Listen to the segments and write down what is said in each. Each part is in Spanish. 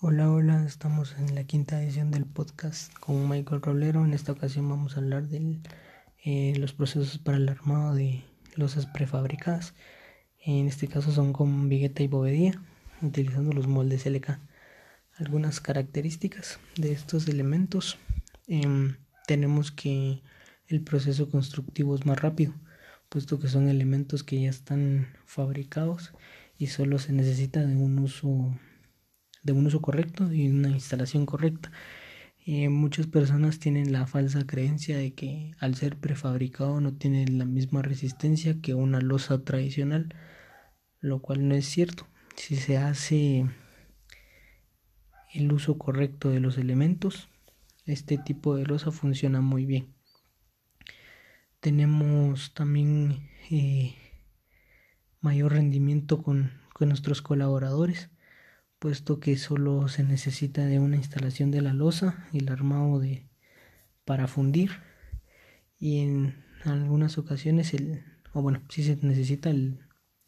Hola, hola, estamos en la quinta edición del podcast con Michael Rolero. En esta ocasión vamos a hablar de eh, los procesos para el armado de losas prefabricadas. En este caso son con vigueta y bovedía, utilizando los moldes LK. Algunas características de estos elementos. Em, tenemos que el proceso constructivo es más rápido, puesto que son elementos que ya están fabricados y solo se necesita de un uso de un uso correcto y una instalación correcta. Eh, muchas personas tienen la falsa creencia de que al ser prefabricado no tiene la misma resistencia que una losa tradicional, lo cual no es cierto. Si se hace el uso correcto de los elementos, este tipo de losa funciona muy bien. Tenemos también eh, mayor rendimiento con, con nuestros colaboradores puesto que solo se necesita de una instalación de la losa y el armado de para fundir. Y en algunas ocasiones el o bueno si se necesita el,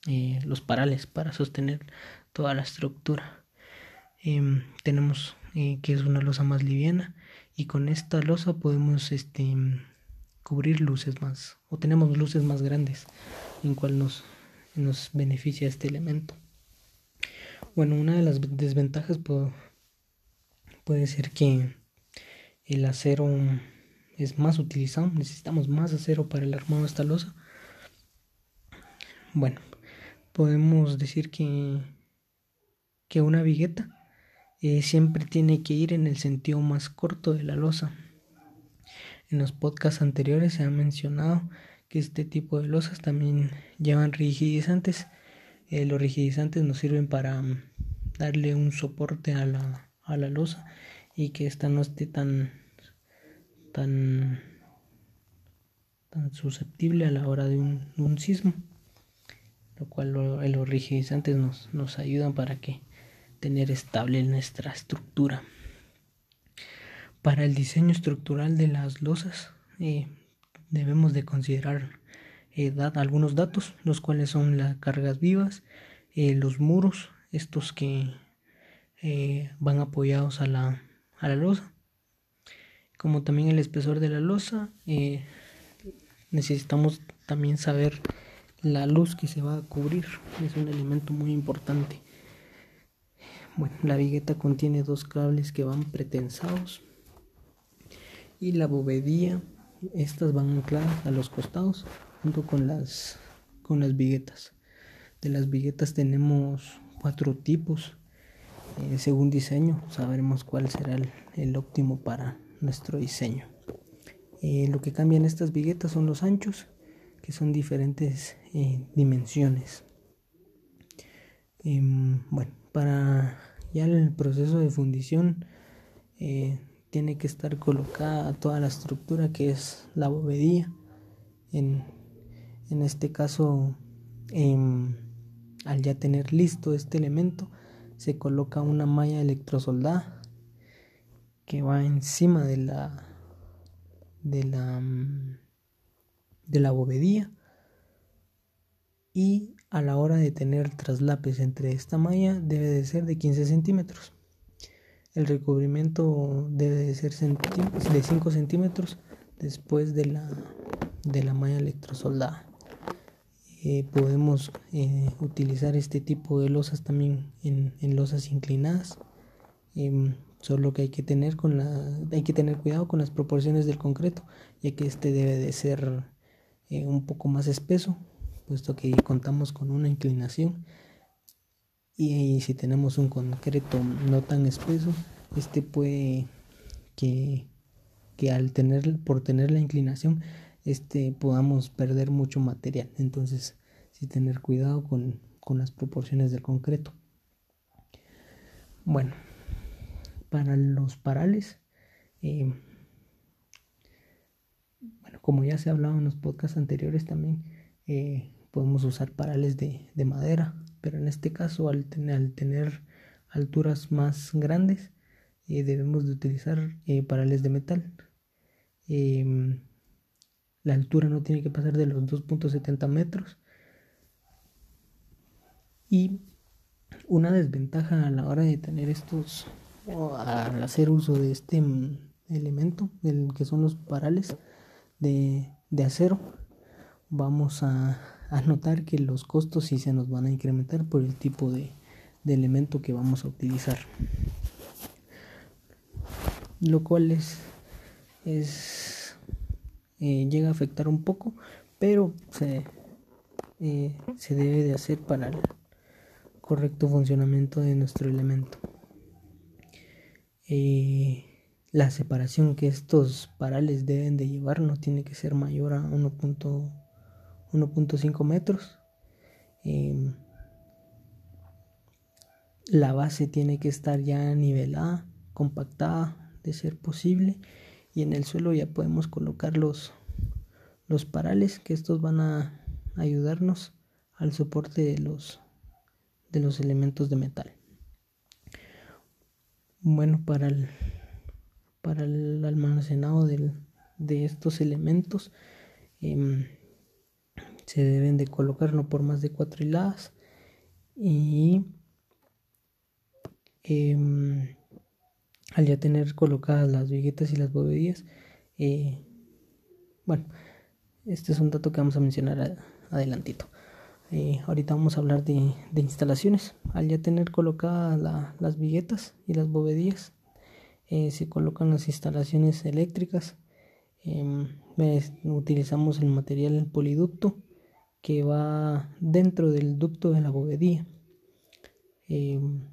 eh, los parales para sostener toda la estructura. Em, tenemos eh, que es una losa más liviana y con esta losa podemos este cubrir luces más o tenemos luces más grandes en cual nos nos beneficia este elemento bueno, una de las desventajas puede, ser que el acero es más utilizado, necesitamos más acero para el armado de esta losa. Bueno, podemos decir que, que una vigueta eh, siempre tiene que ir en el sentido más corto de la losa. En los podcasts anteriores se ha mencionado que este tipo de losas también llevan rigidizantes eh, los rigidizantes nos sirven para mm, darle un soporte a la, a la losa y que ésta no esté tan tan tan susceptible a la hora de un, sismo lo cual los rigidizantes nos, nos ayudan para que tener estable nuestra estructura. Para el diseño estructural de las losas eh, debemos de considerar eh, algunos datos, los cuales son las cargas vivas, eh, los muros, estos que eh, van apoyados a la, a la losa, como también el espesor de la losa. necesitamos también saber la luz que se va a cubrir, es un elemento muy importante. Bueno, la vigueta contiene dos cables que van pretensados y la bovedía, estas van ancladas a los costados junto con las con las viguetas. De las viguetas tenemos cuatro tipos. Eh, según diseño, sabremos cuál será el, óptimo para nuestro diseño. Eh, lo que cambian estas viguetas son los anchos, que son diferentes eh, dimensiones. Em, bueno, para ya el proceso de fundición tiene que estar colocada toda la estructura que es la bovedía en en este caso, em, al ya tener listo este elemento, se coloca una malla electrosoldada que va encima de la de la de la bovedía y a la hora de tener traslapes entre esta malla debe de ser de 15 centímetros. El recubrimiento debe de ser de 5 centímetros después de la de la malla electrosoldada eh, podemos eh, utilizar este tipo de losas también en, en losas inclinadas. Em, solo que hay que tener con la hay que tener cuidado con las proporciones del concreto ya que este debe de ser eh, un poco más espeso puesto que contamos con una inclinación. Y, si tenemos un concreto no tan espeso este puede que, que al tener por tener la inclinación este podamos perder mucho material. Entonces sí tener cuidado con, las proporciones del concreto. Bueno para los parales eh, bueno como ya se ha hablado en los podcasts anteriores también eh, podemos usar parales de, madera pero en este caso al tener, al tener alturas más grandes eh, debemos de utilizar parales de metal. Em, la altura no tiene que pasar de los 2.70 metros. Y una desventaja a la hora de tener estos, al hacer uso de este mm, elemento, el que son los parales de, acero, vamos a, notar que los costos sí se nos van a incrementar por el tipo de, elemento que vamos a utilizar. Lo cual es, es eh, llega a afectar un poco, pero se, eh, se debe de hacer para el correcto funcionamiento de nuestro elemento. Eh, la separación que estos parales deben de llevar no tiene que ser mayor a 1.5 metros. La base tiene que estar ya nivelada, compactada de ser posible y en el suelo ya podemos colocar los, los parales que estos van a ayudarnos al soporte de los, de los elementos de metal. Bueno, para el, para el almacenado de estos elementos em, se deben de colocar no por más de cuatro hiladas y em, al ya tener colocadas las viguetas y las bovedillas eh, bueno este es un dato que vamos a mencionar adelantito. Eh, ahorita vamos a hablar de, instalaciones. Al ya tener colocadas las viguetas y las bovedillas, eh, se colocan las instalaciones eléctricas. Em, utilizamos el material poliducto que va dentro del ducto de la bovedilla. Em,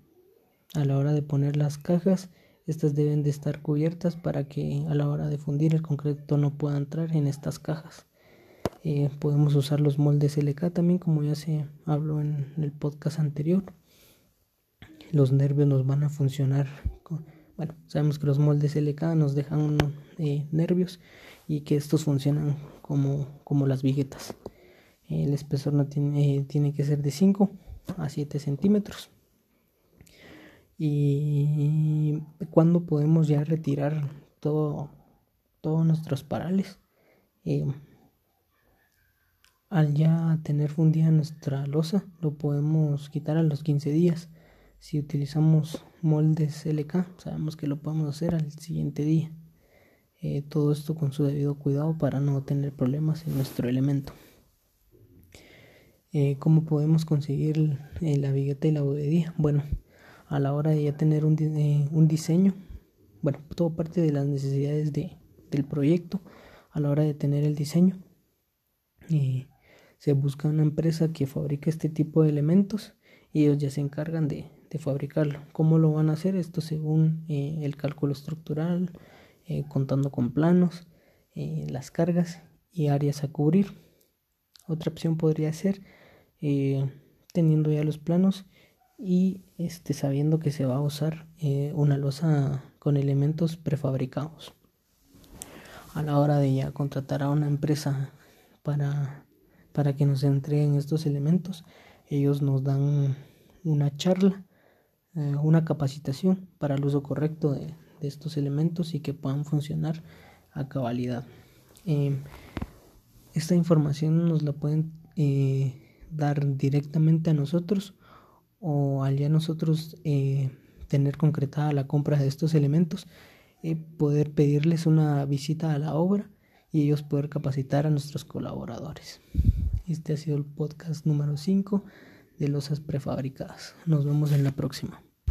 a la hora de poner las cajas, estas deben de estar cubiertas para que a la hora de fundir el concreto no pueda entrar en estas cajas. Eh, podemos usar los moldes LK también, como ya se habló en el podcast anterior. Los nervios nos van a funcionar. bueno, sabemos que los moldes LK nos dejan eh, nervios y que estos funcionan como, como las viguetas. El espesor no tiene, tiene que ser de 5 a 7 centímetros. Y cuando podemos ya retirar todo, todos nuestros parales. Eh, al ya tener fundida nuestra losa, lo podemos quitar a los 15 días. Si utilizamos moldes LK, sabemos que lo podemos hacer al siguiente día. Eh, todo esto con su debido cuidado para no tener problemas en nuestro elemento. Eh, ¿Cómo podemos conseguir la vigueta y la bovedilla? Bueno, a la hora de ya tener un, un diseño, bueno, todo parte de las necesidades de, del proyecto, a la hora de tener el diseño se busca una empresa que fabrique este tipo de elementos y ellos ya se encargan de, fabricarlo. ¿Cómo lo van a hacer? Esto según eh, el cálculo estructural, eh, contando con planos, eh, las cargas y áreas a cubrir. Otra opción podría ser teniendo ya los planos y este, sabiendo que se va a usar una losa con elementos prefabricados. A la hora de ya contratar a una empresa para para que nos entreguen estos elementos. Ellos nos dan una charla, eh, una capacitación para el uso correcto de, estos elementos y que puedan funcionar a cabalidad. Em, esta información nos la pueden eh, dar directamente a nosotros o al ya nosotros eh, tener concretada la compra de estos elementos, poder pedirles una visita a la obra y ellos poder capacitar a nuestros colaboradores. Este ha sido el podcast número 5 de losas prefabricadas. Nos vemos en la próxima.